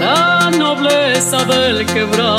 la nobleza del quebracho,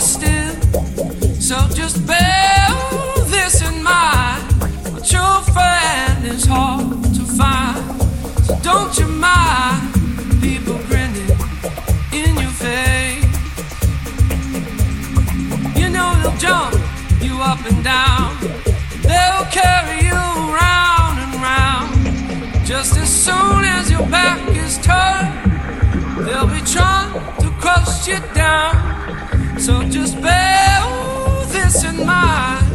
still. So just bear this in mind. A true friend is hard to find. So don't you mind people grinning in your face. You know they'll jump you up and down. They'll carry you round and round. Just as soon as your back is turned, they'll be trying to crush you down. So just bear this in mind.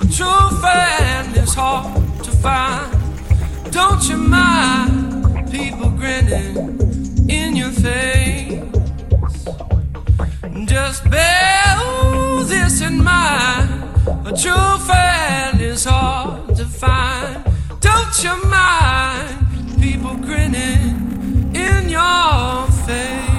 A true friend is hard to find. Don't you mind people grinning in your face? Just bear this in mind. A true friend is hard to find. Don't you mind people grinning in your face?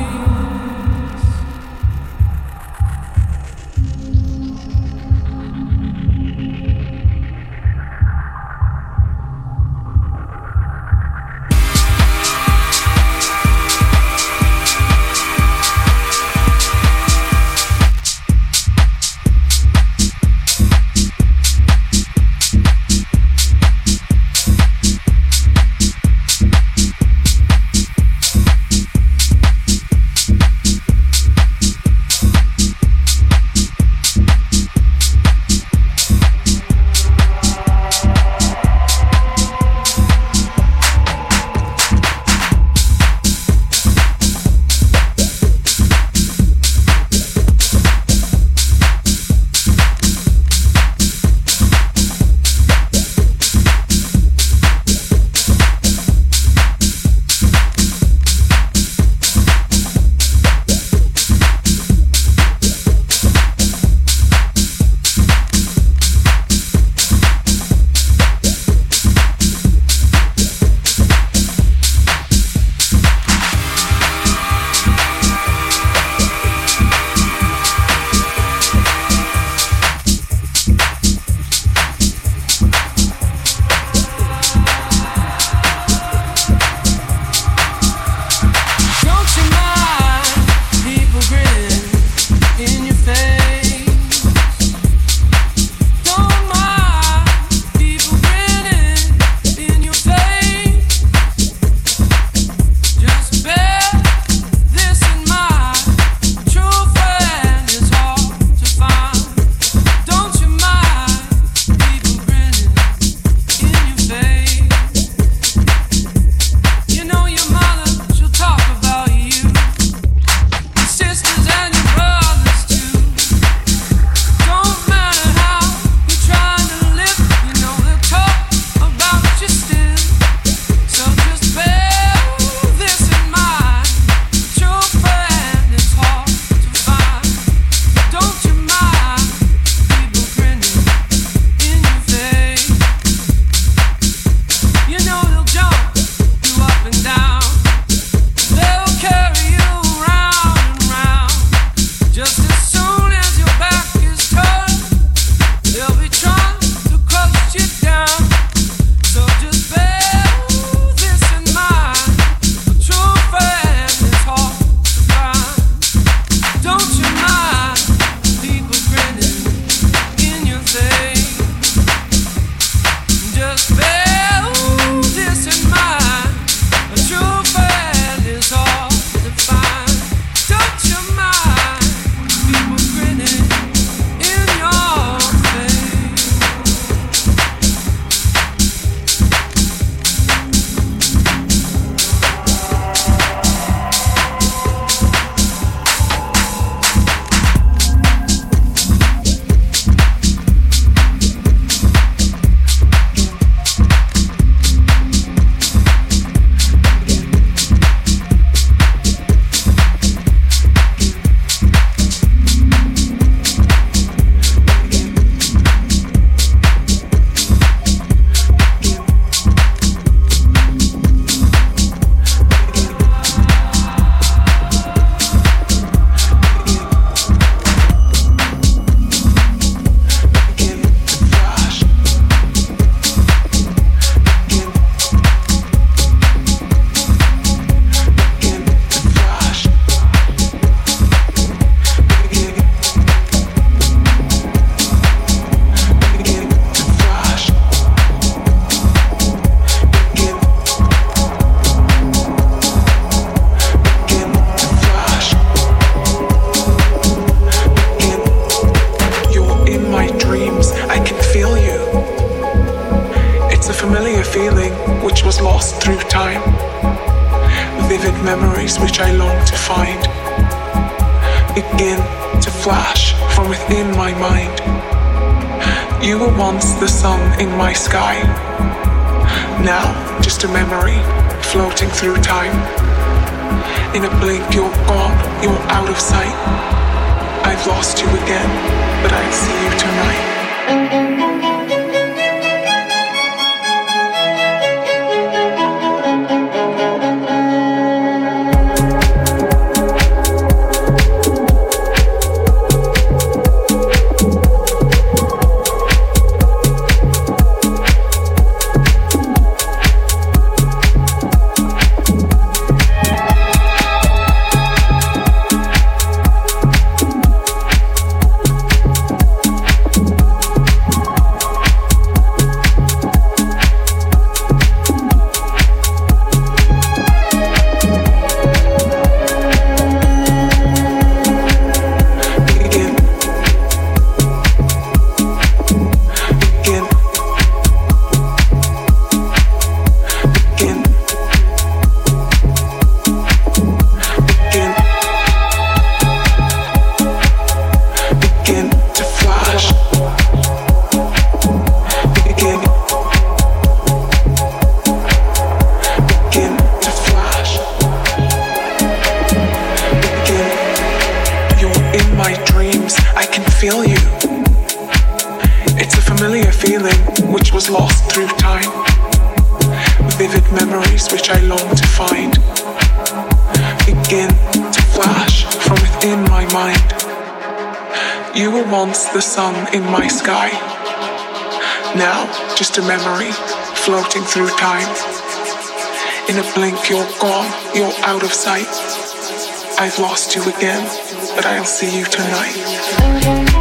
Sun in my sky. Now, just a memory floating through time. In a blink, you're gone, you're out of sight. I've lost you again, but I'll see you tonight.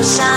cosa.